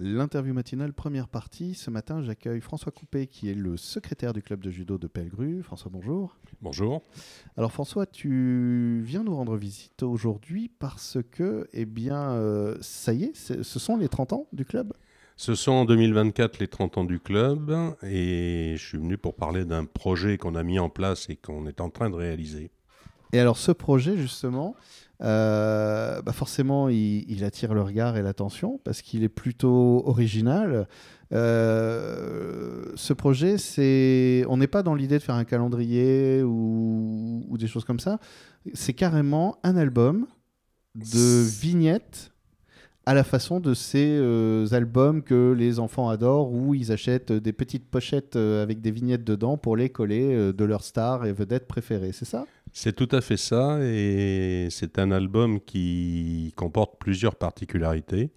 L'interview matinale, première partie. Ce matin, j'accueille François Coupé, qui est le secrétaire du club de judo de Pellegru. François, bonjour. Bonjour. Alors François, tu viens nous rendre visite aujourd'hui parce que, eh bien, euh, ça y est, ce sont les 30 ans du club? Ce sont en 2024 les 30 ans du club et je suis venu pour parler d'un projet qu'on a mis en place et qu'on est en train de réaliser. Et alors ce projet, justement, bah forcément, il, attire le regard et l'attention parce qu'il est plutôt original. Euh, ce projet, c'est, on n'est pas dans l'idée de faire un calendrier ou, des choses comme ça. C'est carrément un album de vignettes à la façon de ces euh, albums que les enfants adorent où ils achètent des petites pochettes avec des vignettes dedans pour les coller de leurs stars et vedettes préférées. C'est ça? C'est tout à fait ça, et c'est un album qui comporte plusieurs particularités,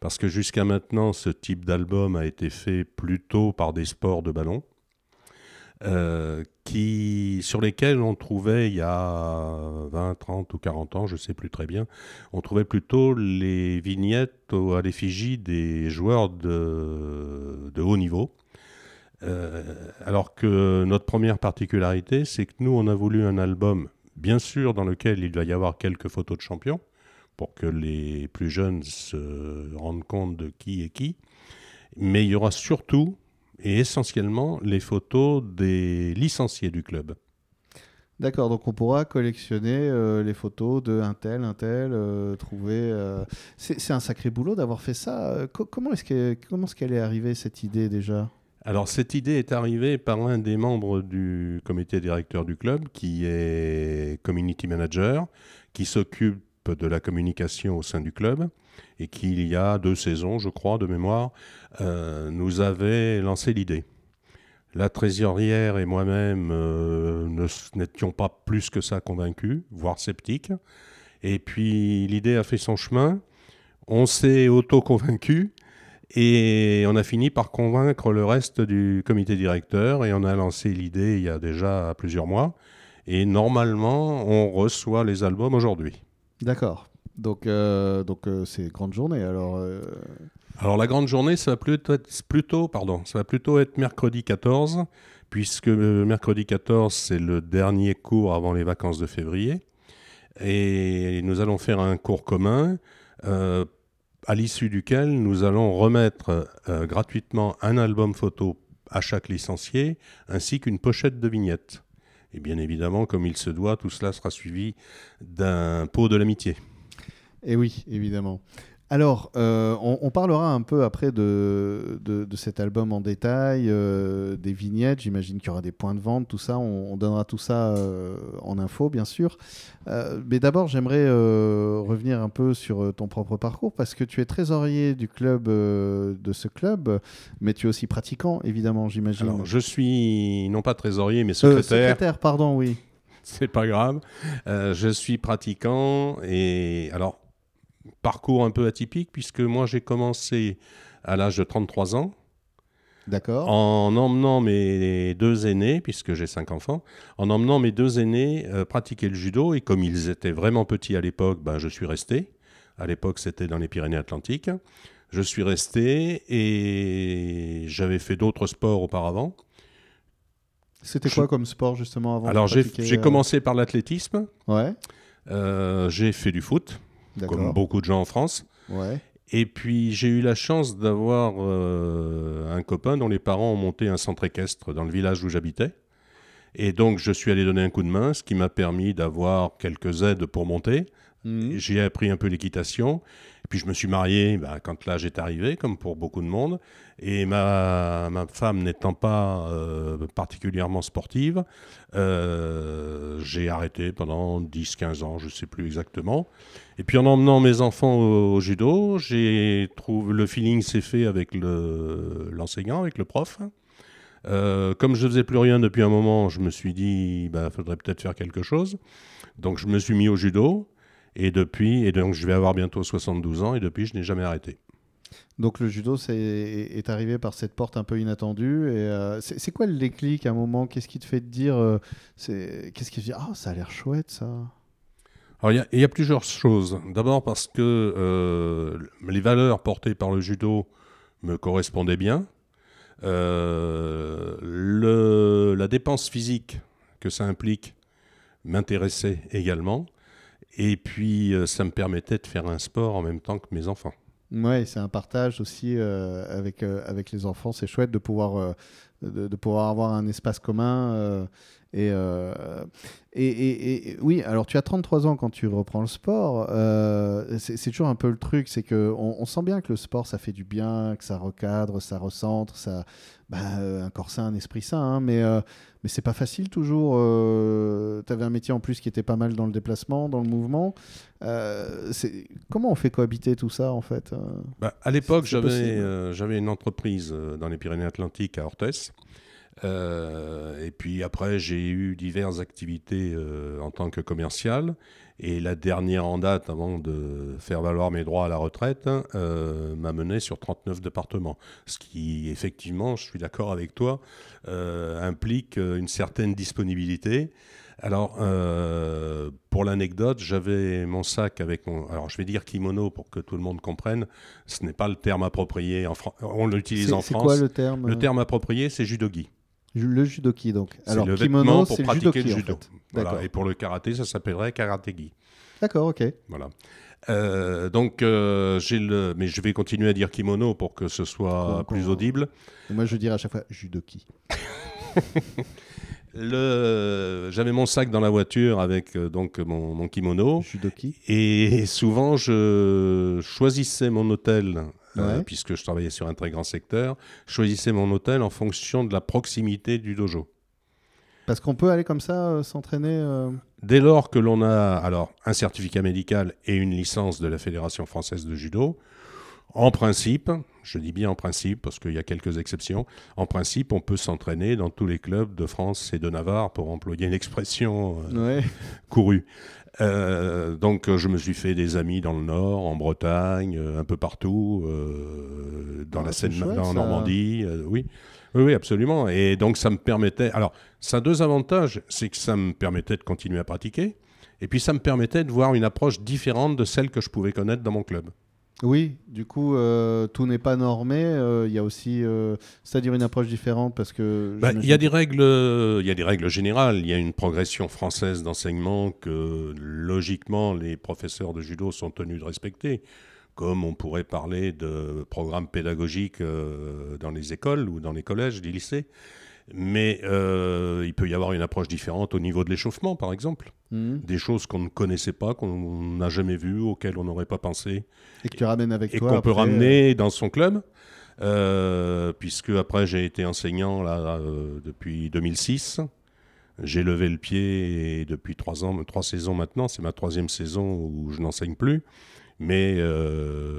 parce que jusqu'à maintenant, ce type d'album a été fait plutôt par des sports de ballon, euh, sur lesquels on trouvait il y a 20, 30 ou 40 ans, je ne sais plus très bien, on trouvait plutôt les vignettes à l'effigie des joueurs de haut niveau. Euh, alors que notre première particularité, c'est que nous, on a voulu un album, bien sûr, dans lequel il va y avoir quelques photos de champions, pour que les plus jeunes se rendent compte de qui est qui, mais il y aura surtout et essentiellement les photos des licenciés du club. D'accord, donc on pourra collectionner euh, les photos de un tel, un tel, euh, trouver. C'est un sacré boulot d'avoir fait ça. comment est-ce qu'elle est arrivée cette idée déjà? Alors cette idée est arrivée par un des membres du comité directeur du club qui est community manager, qui s'occupe de la communication au sein du club et qui, il y a deux saisons, je crois, de mémoire, euh, nous avait lancé l'idée. La trésorière et moi-même euh, n'étions pas plus que ça convaincus, voire sceptiques. Et puis l'idée a fait son chemin. On s'est auto-convaincus et on a fini par convaincre le reste du comité directeur et on a lancé l'idée il y a déjà plusieurs mois. Et normalement, on reçoit les albums aujourd'hui. D'accord. Donc, euh, donc euh, c'est grande journée. Alors, euh, alors la grande journée, ça va plutôt être, plutôt, pardon, ça va plutôt être mercredi 14, puisque mercredi 14, c'est le dernier cours avant les vacances de février. Et nous allons faire un cours commun à l'issue duquel nous allons remettre euh, gratuitement un album photo à chaque licencié, ainsi qu'une pochette de vignettes. Et bien évidemment, comme il se doit, tout cela sera suivi d'un pot de l'amitié. Et oui, évidemment. Alors, euh, on, parlera un peu après de, de, cet album en détail, euh, des vignettes, j'imagine qu'il y aura des points de vente, tout ça, on, donnera tout ça euh, en info, bien sûr. mais d'abord, j'aimerais revenir un peu sur ton propre parcours, parce que tu es trésorier du club, de ce club, mais tu es aussi pratiquant, évidemment, j'imagine. Alors, je suis non pas trésorier, mais secrétaire. secrétaire, pardon, oui. C'est pas grave. je suis pratiquant, et alors parcours un peu atypique puisque moi j'ai commencé à l'âge de 33 ans. D'accord. En emmenant mes deux aînés, puisque j'ai cinq enfants, en emmenant mes deux aînés euh, pratiquer le judo, et comme ils étaient vraiment petits à l'époque, ben, je suis resté. À l'époque, c'était dans les Pyrénées-Atlantiques. Je suis resté et j'avais fait d'autres sports auparavant. C'était quoi comme sport justement avant Alors j'ai euh, commencé par l'athlétisme. Ouais. Euh, j'ai fait du foot comme beaucoup de gens en France. Et puis j'ai eu la chance d'avoir euh, un copain dont les parents ont monté un centre équestre dans le village où j'habitais. Et donc je suis allé donner un coup de main, ce qui m'a permis d'avoir quelques aides pour monter. Mhm. J'ai appris un peu l'équitation. Puis je me suis marié bah, quand l'âge est arrivé, comme pour beaucoup de monde. Et ma, femme n'étant pas euh, particulièrement sportive, euh, j'ai arrêté pendant 10-15 ans, je ne sais plus exactement. Et puis en emmenant mes enfants au, judo, j'ai le feeling s'est fait avec l'enseignant, avec le prof. Euh, comme je faisais plus rien depuis un moment, je me suis dit, il bah, faudrait peut-être faire quelque chose. Donc je me suis mis au judo. Et depuis, et donc je vais avoir bientôt 72 ans, et depuis, je n'ai jamais arrêté. Donc le judo est, est, arrivé par cette porte un peu inattendue. Et euh, c'est quoi le déclic à un moment? Qu'est-ce qui te fait te dire euh, Qu'est-ce qui te dit Ah, ça a l'air chouette ça? Alors il y, a plusieurs choses. D'abord parce que euh, les valeurs portées par le judo me correspondait bien. le, la dépense physique que ça implique m'intéressait également. Et puis, ça me permettait de faire un sport en même temps que mes enfants. Oui, c'est un partage aussi avec, avec les enfants. C'est chouette de pouvoir, de, pouvoir avoir un espace commun euh, et, et, et, oui, alors tu as 33 ans quand tu reprends le sport. Euh, c'est toujours un peu le truc, c'est qu'on on sent bien que le sport, ça fait du bien, que ça recadre, ça recentre, ça, bah, un corps sain, un esprit sain. Hein, mais euh, mais c'est pas facile toujours. tu avais un métier en plus qui était pas mal dans le déplacement, dans le mouvement. comment on fait cohabiter tout ça en fait bah, À l'époque, j'avais j'avais une entreprise dans les Pyrénées-Atlantiques à Orthès. Euh, et puis après, j'ai eu diverses activités euh, en tant que commercial. Et la dernière en date, avant de faire valoir mes droits à la retraite, euh, m'a mené sur 39 départements. Ce qui, effectivement, je suis d'accord avec toi, implique une certaine disponibilité. Alors, pour l'anecdote, j'avais mon sac avec mon. Alors, je vais dire kimono pour que tout le monde comprenne. Ce n'est pas le terme approprié. En On l'utilise en France. C'est quoi le terme? Le terme approprié, c'est judogi. Le judoki, donc. Alors, le kimono, pour pratiquer le judo. Voilà. Et pour le karaté, ça s'appellerait karategi. D'accord, ok. Voilà. Euh, donc, euh, j'ai le, mais je vais continuer à dire kimono pour que ce soit plus audible. moi, je dirais à chaque fois judoki. le, j'avais mon sac dans la voiture avec euh, donc mon, mon, kimono. Judoki. Et souvent, je choisissais mon hôtel euh, puisque je travaillais sur un très grand secteur, choisissais mon hôtel en fonction de la proximité du dojo. Parce qu'on peut aller comme ça euh, s'entraîner euh Dès lors que l'on a alors un certificat médical et une licence de la Fédération française de judo, en principe, je dis bien en principe parce qu'il y a quelques exceptions, en principe, on peut s'entraîner dans tous les clubs de France et de Navarre, pour employer une expression courue. Euh, donc je me suis fait des amis dans le Nord, en Bretagne, euh, un peu partout, euh, dans la Seine, en Normandie, oui. oui. Oui, absolument. Et donc ça me permettait. Alors, ça a deux avantages, c'est que ça me permettait de continuer à pratiquer, et puis ça me permettait de voir une approche différente de celle que je pouvais connaître dans mon club. Oui, du coup, euh, tout n'est pas normé. Euh, il y a aussi, euh, c'est-à-dire une approche différente parce que. Bah, il y a des règles, il y a des règles générales. Il y a une progression française d'enseignement que logiquement les professeurs de judo sont tenus de respecter, comme on pourrait parler de programmes pédagogiques dans les écoles ou dans les collèges, les lycées. Mais euh, il peut y avoir une approche différente au niveau de l'échauffement, par exemple. Mhm. Des choses qu'on ne connaissait pas, qu'on n'a jamais vues, auxquelles on n'aurait pas pensé. Et que tu ramènes avec et toi. Et qu'on peut ramener dans son club. Euh, puisque après j'ai été enseignant là, euh, depuis 2006. J'ai levé le pied depuis trois ans, trois saisons maintenant. C'est ma troisième saison où je n'enseigne plus. Mais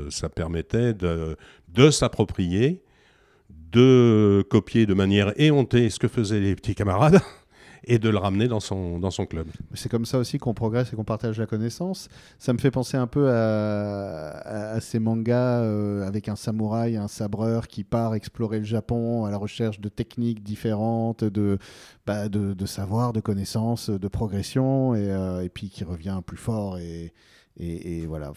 ça permettait de, de s'approprier de copier de manière éhontée ce que faisaient les petits camarades et de le ramener dans son, dans son club. C'est comme ça aussi qu'on progresse et qu'on partage la connaissance. Ça me fait penser un peu à, ces mangas euh, avec un samouraï, un sabreur qui part explorer le Japon à la recherche de techniques différentes, de, bah, de, savoir, de connaissances, de progression, et, euh, et puis qui revient plus fort et, et, voilà.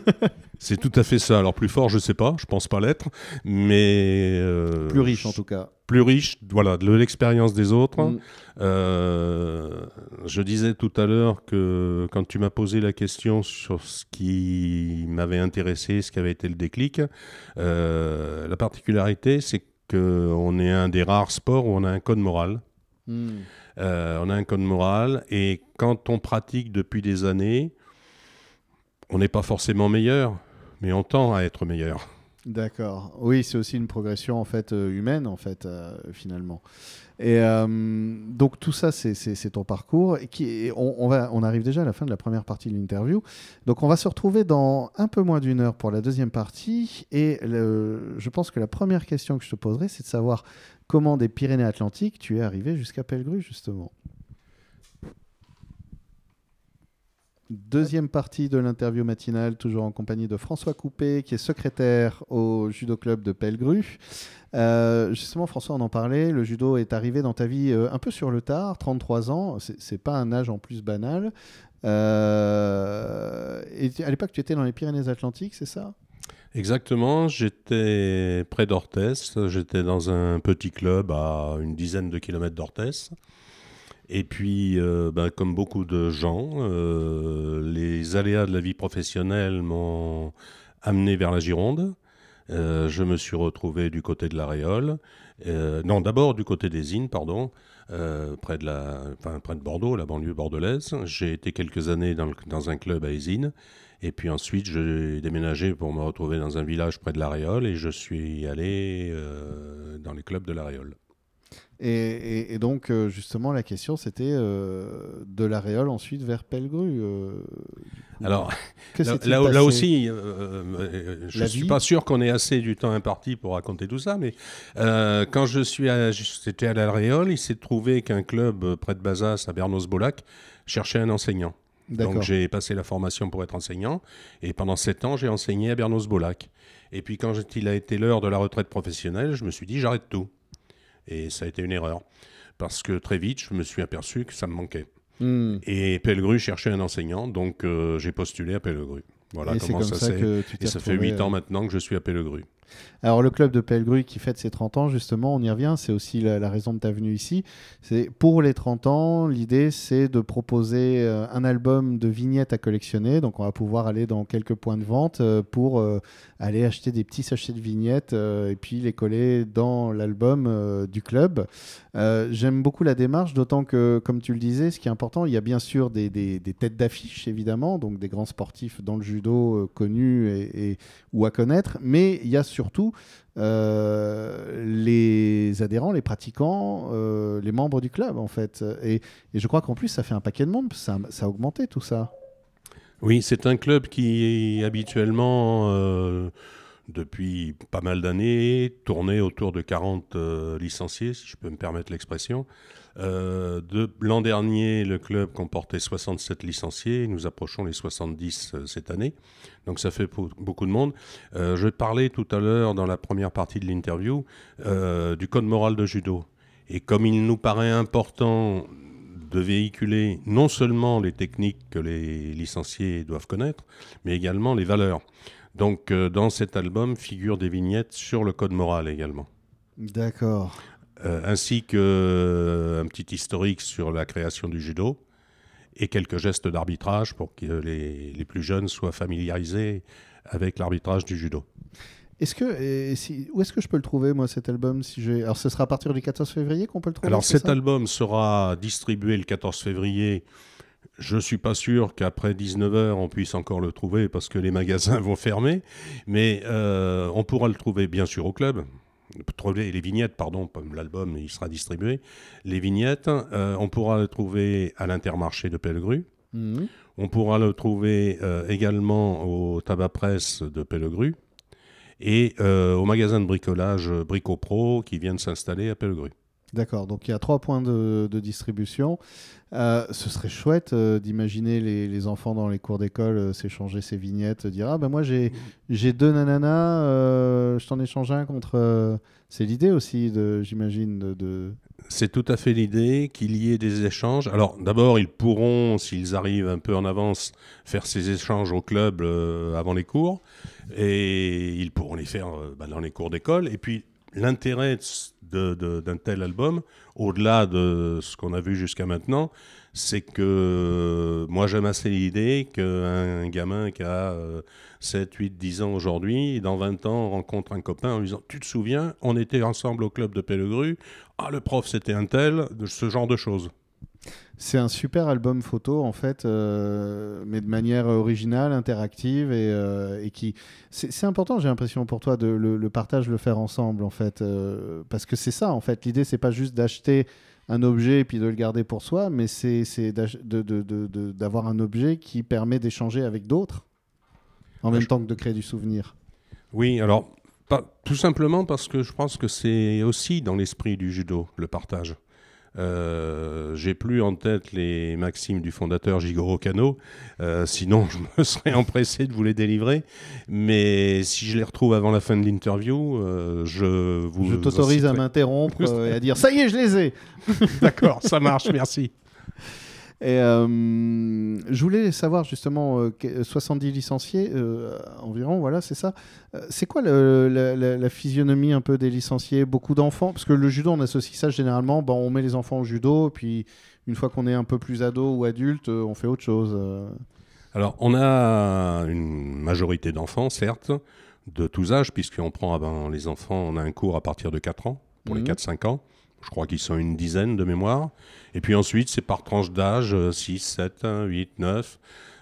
c'est tout à fait ça. Alors plus fort, je sais pas, je pense pas l'être, mais euh, plus riche en tout cas. Plus riche, voilà, de l'expérience des autres. Mm. Euh, je disais tout à l'heure que quand tu m'as posé la question sur ce qui m'avait intéressé, ce qui avait été le déclic, euh, la particularité, c'est qu'on est un des rares sports où on a un code moral. Mm. on a un code moral et quand on pratique depuis des années, on n'est pas forcément meilleur, mais on tend à être meilleur. D'accord. Oui, c'est aussi une progression en fait euh, humaine en fait euh, finalement. Et euh, donc tout ça, c'est ton parcours. Et qui, on, va, arrive déjà à la fin de la première partie de l'interview. Donc on va se retrouver dans un peu moins d'une heure pour la deuxième partie. Et je pense que la première question que je te poserai, c'est de savoir comment des Pyrénées-Atlantiques tu es arrivé jusqu'à Pellegru justement. Deuxième partie de l'interview matinale, toujours en compagnie de François Coupé, qui est secrétaire au judo club de Pellegru. Euh, justement, François, on en parlait, le judo est arrivé dans ta vie euh, un peu sur le tard, 33 ans, c'est pas un âge en plus banal. Euh, à l'époque, tu étais dans les Pyrénées-Atlantiques, c'est ça? Exactement, j'étais près d'Orthès, j'étais dans un petit club à une dizaine de kilomètres d'Orthès. Et puis, euh, ben, comme beaucoup de gens, euh, les aléas de la vie professionnelle m'ont amené vers la Gironde. Euh, je me suis retrouvé du côté de la Réole. non, d'abord du côté des Innes, pardon, près, de la, près de Bordeaux, la banlieue bordelaise. J'ai été quelques années dans, dans un club à Isines. Et puis ensuite, j'ai déménagé pour me retrouver dans un village près de la Réole et je suis allé dans les clubs de la Réole. Et, donc, euh, justement, la question, c'était euh, de la Réole ensuite vers Pellegru. Euh, Alors, là, là, aussi, je ne suis pas sûr qu'on ait assez du temps imparti pour raconter tout ça, mais quand je suis j'étais à la Réole, il s'est trouvé qu'un club près de Bazas, à Bernos-Bolac, cherchait un enseignant. Donc j'ai passé la formation pour être enseignant, et pendant sept ans, j'ai enseigné à Bernos-Bolac. Et puis quand il a été l'heure de la retraite professionnelle, je me suis dit, j'arrête tout. Et ça a été une erreur. Parce que très vite, je me suis aperçu que ça me manquait. Hmm. Et Pellegru cherchait un enseignant, donc euh, j'ai postulé à Pellegru. Voilà comment ça, ça Et ça fait 8 ans euh, maintenant que je suis à Pellegru. Alors le club de Pellegru qui fête ses 30 ans, justement, on y revient, c'est aussi la, raison de ta venue ici. C'est pour les 30 ans, l'idée c'est de proposer euh, un album de vignettes à collectionner. Donc on va pouvoir aller dans quelques points de vente euh, pour euh, aller acheter des petits sachets de vignettes et puis les coller dans l'album du club. J'aime beaucoup la démarche, d'autant que, comme tu le disais, ce qui est important, il y a bien sûr des, têtes d'affiche, évidemment, donc des grands sportifs dans le judo connus et, ou à connaître, mais il y a surtout euh, les adhérents, les pratiquants, euh, les membres du club, en fait. Et, je crois qu'en plus, ça fait un paquet de monde, ça, ça a augmenté tout ça. Oui, c'est un club qui habituellement, euh, depuis pas mal d'années, tournait autour de 40 licenciés, si je peux me permettre l'expression. Euh, l'an dernier, le club comportait 67 licenciés. Nous approchons les 70 euh, cette année. Donc ça fait beaucoup de monde. Euh, je parlais tout à l'heure dans la première partie de l'interview du code moral de judo. Et comme il nous paraît important de véhiculer non seulement les techniques que les licenciés doivent connaître, mais également les valeurs. Donc dans cet album figurent des vignettes sur le code moral également. D'accord. Euh, ainsi qu'un euh, petit historique sur la création du judo et quelques gestes d'arbitrage pour que les, les, plus jeunes soient familiarisés avec l'arbitrage du judo. Est-ce que, si, où est-ce que je peux le trouver, moi, cet album si. Alors, ce sera à partir du 14 février qu'on peut le trouver Alors, cet album sera distribué le 14 février. Je ne suis pas sûr qu'après 19h, on puisse encore le trouver parce que les magasins vont fermer. Mais euh, on pourra le trouver, bien sûr, au club les vignettes, pardon, l'album il sera distribué. Les vignettes, euh, on pourra le trouver à l'Intermarché de Pellegru. Mhm. On pourra le trouver euh, également au tabac presse de Pellegru et euh, au magasin de bricolage Brico Pro qui vient de s'installer à Pellegru. D'accord, donc il y a trois points de, distribution. Euh, ce serait chouette euh, d'imaginer les, enfants dans les cours d'école euh, s'échanger ces vignettes, dire Ah ben moi j'ai deux nananas, je t'en échange un contre. C'est l'idée aussi, j'imagine. De, C'est tout à fait l'idée qu'il y ait des échanges. Alors d'abord, ils pourront, s'ils arrivent un peu en avance, faire ces échanges au club avant les cours. Et ils pourront les faire bah, dans les cours d'école. Et puis l'intérêt d'un tel album, au-delà de ce qu'on a vu jusqu'à maintenant, c'est que moi j'aime assez l'idée qu'un gamin qui a 7, 8, 10 ans aujourd'hui, dans 20 ans, rencontre un copain en lui disant Tu te souviens, on était ensemble au club de Pellegru, ah le prof c'était un tel, ce genre de choses. C'est un super album photo en fait, euh, mais de manière originale, interactive et, euh, qui. C'est important, j'ai l'impression pour toi de le, partage, le faire ensemble en fait, euh, parce que c'est ça en fait. L'idée c'est pas juste d'acheter un objet et puis de le garder pour soi, mais c'est d'avoir un objet qui permet d'échanger avec d'autres en même temps que de créer du souvenir. Oui, alors tout simplement parce que je pense que c'est aussi dans l'esprit du judo le partage. Euh, j'ai plus en tête les maximes du fondateur Jigoro Kano, euh, sinon je me serais empressé de vous les délivrer. Mais si je les retrouve avant la fin de l'interview, euh, je vous. Je t'autorise à m'interrompre et à dire ça y est, je les ai. D'accord, ça marche, merci. Et je voulais savoir justement, 70 licenciés environ, voilà, c'est ça. c'est quoi la, physionomie un peu des licenciés? Beaucoup d'enfants? Parce que le judo, on associe ça généralement, bon, on met les enfants au judo, puis une fois qu'on est un peu plus ado ou adulte, on fait autre chose. Alors, on a une majorité d'enfants, certes, de tous âges, puisqu'on prend avant les enfants, on a un cours à partir de 4 ans, pour les 4-5 mhm. ans. Je crois qu'ils sont une dizaine de mémoire. Et puis ensuite, c'est par tranche d'âge, 6, 7, 8, 9.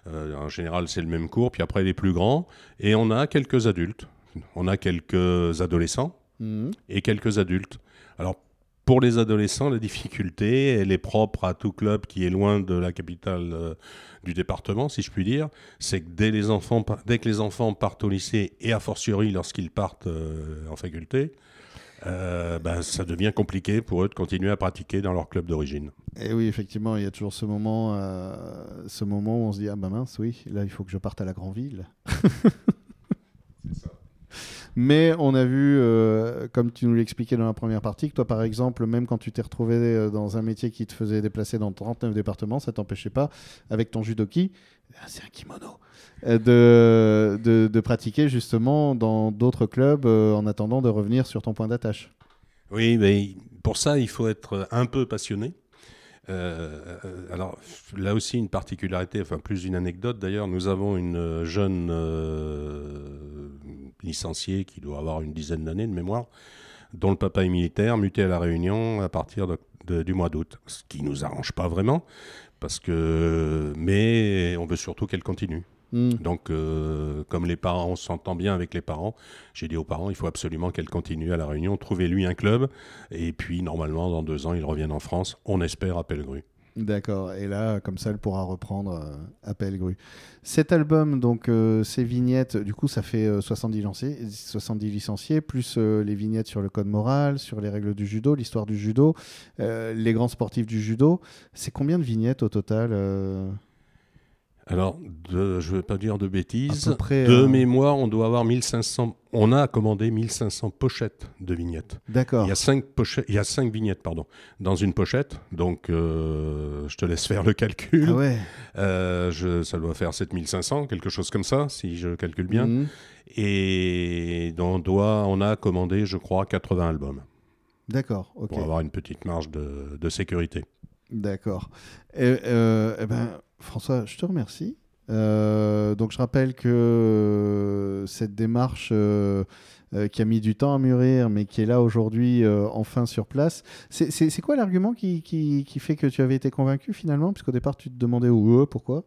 en général, c'est le même cours. Puis après, les plus grands. Et on a quelques adultes. On a quelques adolescents mhm. et quelques adultes. Alors, pour les adolescents, la difficulté, elle est propre à tout club qui est loin de la capitale euh, du département, si je puis dire. C'est que dès, les enfants, dès que les enfants partent au lycée, et a fortiori lorsqu'ils partent euh, en faculté, euh, ben, ça devient compliqué pour eux de continuer à pratiquer dans leur club d'origine. Et oui, effectivement, il y a toujours ce moment, ce moment où on se dit Ah ben mince, oui, là il faut que je parte à la grande ville. C'est ça. Mais on a vu, euh, comme tu nous l'expliquais dans la première partie, que toi, par exemple, même quand tu t'es retrouvé euh, dans un métier qui te faisait déplacer dans 39 départements, ça t'empêchait pas, avec ton judoki, c'est un kimono, euh, de, pratiquer justement dans d'autres clubs en attendant de revenir sur ton point d'attache. Oui, mais pour ça, il faut être un peu passionné. alors là aussi une particularité, enfin plus une anecdote d'ailleurs, nous avons une jeune licencié qui doit avoir une dizaine d'années de mémoire, dont le papa est militaire, muté à La Réunion à partir du mois d'août. Ce qui nous arrange pas vraiment, parce que, mais on veut surtout qu'elle continue. Hmm. Donc, euh, comme les parents, on s'entend bien avec les parents, j'ai dit aux parents, il faut absolument qu'elle continue à La Réunion, trouvez-lui un club, et puis normalement, dans deux ans, ils reviennent en France, on espère à Pellegru. D'accord. Et là, comme ça, elle pourra reprendre euh, Appel Grue. Cet album, donc, euh, ces vignettes, du coup, ça fait 70, euh, lancés, 70 licenciés, plus les vignettes sur le code moral, sur les règles du judo, l'histoire du judo, les grands sportifs du judo. C'est combien de vignettes au total alors, je ne veux pas dire de bêtises. de mémoire, on doit avoir 1500. On a commandé 1500 pochettes de vignettes. D'accord. Il y a cinq pochettes. Il y a cinq vignettes, pardon, dans une pochette. Donc, euh, je te laisse faire le calcul. Ah ouais. Euh, je, ça doit faire 7500, quelque chose comme ça, si je calcule bien. Mhm. Et on doit, on a commandé, je crois, 80 albums. D'accord. Pour avoir une petite marge de, de sécurité. D'accord. Euh, eh ben François, je te remercie. Euh, donc je rappelle que euh, cette démarche qui a mis du temps à mûrir, mais qui est là aujourd'hui enfin sur place, c'est quoi l'argument qui, qui, fait que tu avais été convaincu finalement? Puisqu'au départ tu te demandais où, pourquoi?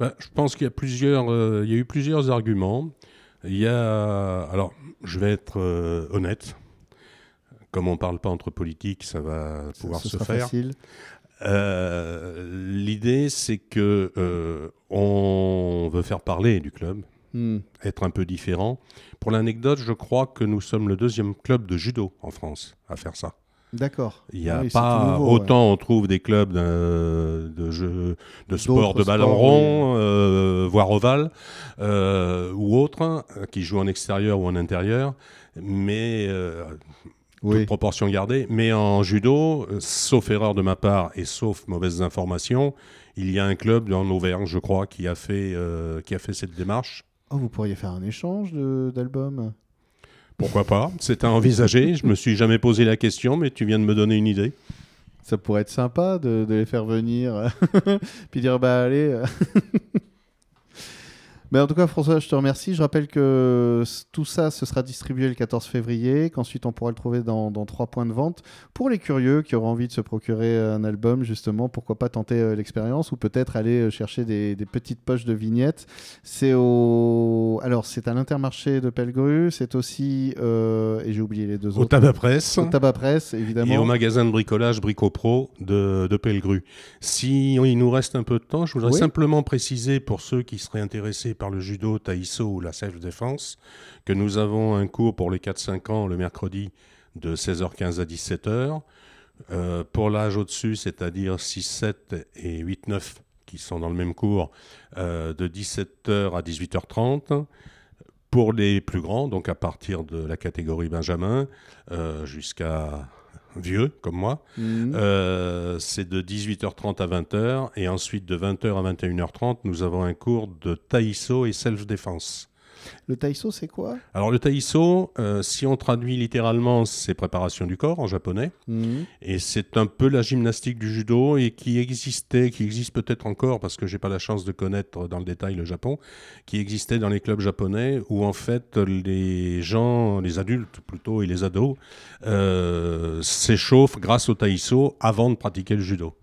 Bah, Je pense qu'il y, a plusieurs, il y a eu plusieurs arguments. Il y a, alors je vais être honnête, comme on ne parle pas entre politiques, ça va pouvoir se faire. Facile. Euh, l'idée, c'est que euh, on veut faire parler du club, hmm. être un peu différent. Pour l'anecdote, je crois que nous sommes le deuxième club de judo en France à faire ça. D'accord. Il n'y a pas autant on trouve des clubs de, jeux, de sport de ballon rond, euh, voire ovale, ou autres, qui jouent en extérieur ou en intérieur. Mais toute proportion gardée. Mais en judo, euh, sauf erreur de ma part et sauf mauvaises informations, il y a un club en Auvergne, je crois, qui a fait, euh, qui a fait cette démarche. Oh, vous pourriez faire un échange d'albums Pourquoi pas C'est à envisager. je me suis jamais posé la question, mais tu viens de me donner une idée. Ça pourrait être sympa de, de les faire venir, puis dire bah allez. Mais en tout cas, François, je te remercie. Je rappelle que tout ça, ce sera distribué le 14 février, qu'ensuite on pourra le trouver dans, trois points de vente. Pour les curieux qui auront envie de se procurer un album, justement, pourquoi pas tenter euh, l'expérience ou peut-être aller euh, chercher des, petites poches de vignettes. C'est au... Alors, c'est à l'Intermarché de Pellegru, c'est aussi, euh, et j'ai oublié les deux autres. Au Tabac Presse. Au Tabac Presse, évidemment. Et au magasin de bricolage Bricopro de, de Pellegru. Si il nous reste un peu de temps, je voudrais simplement préciser pour ceux qui seraient intéressés par le judo, taïso ou la self-défense, que nous avons un cours pour les 4-5 ans le mercredi de 16h15 à 17h. Euh, pour l'âge au-dessus, c'est-à-dire 6-7 et 8-9 qui sont dans le même cours, euh, de 17h à 18h30. Pour les plus grands, donc à partir de la catégorie Benjamin, euh, jusqu'à vieux comme moi. Mhm. Euh, c'est de 18h30 à 20h et ensuite de 20h à 21h30, nous avons un cours de taïso et self-défense. Le taïso, c'est quoi? Alors le taïso, euh, si on traduit littéralement, c'est préparation du corps en japonais. Mhm. Et c'est un peu la gymnastique du judo et qui existait, qui existe peut-être encore parce que j'ai pas la chance de connaître dans le détail le Japon, qui existait dans les clubs japonais où en fait les gens, les adultes plutôt et les ados euh, s'échauffent grâce au taïso avant de pratiquer le judo.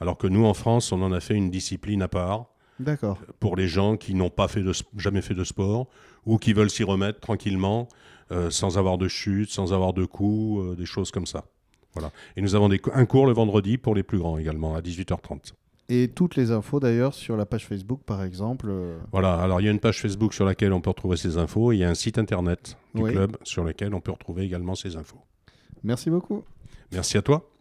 Alors que nous en France, on en a fait une discipline à part. D'accord. Pour les gens qui n'ont pas fait de, jamais fait de sport ou qui veulent s'y remettre tranquillement, euh, sans avoir de chute, sans avoir de coups, euh, des choses comme ça. Voilà. Et nous avons des, un cours le vendredi pour les plus grands également, à 18h30. Et toutes les infos d'ailleurs sur la page Facebook par exemple. Euh, voilà, alors il y a une page Facebook sur laquelle on peut retrouver ces infos, il y a un site internet du club sur lequel on peut retrouver également ces infos. Merci beaucoup. Merci à toi.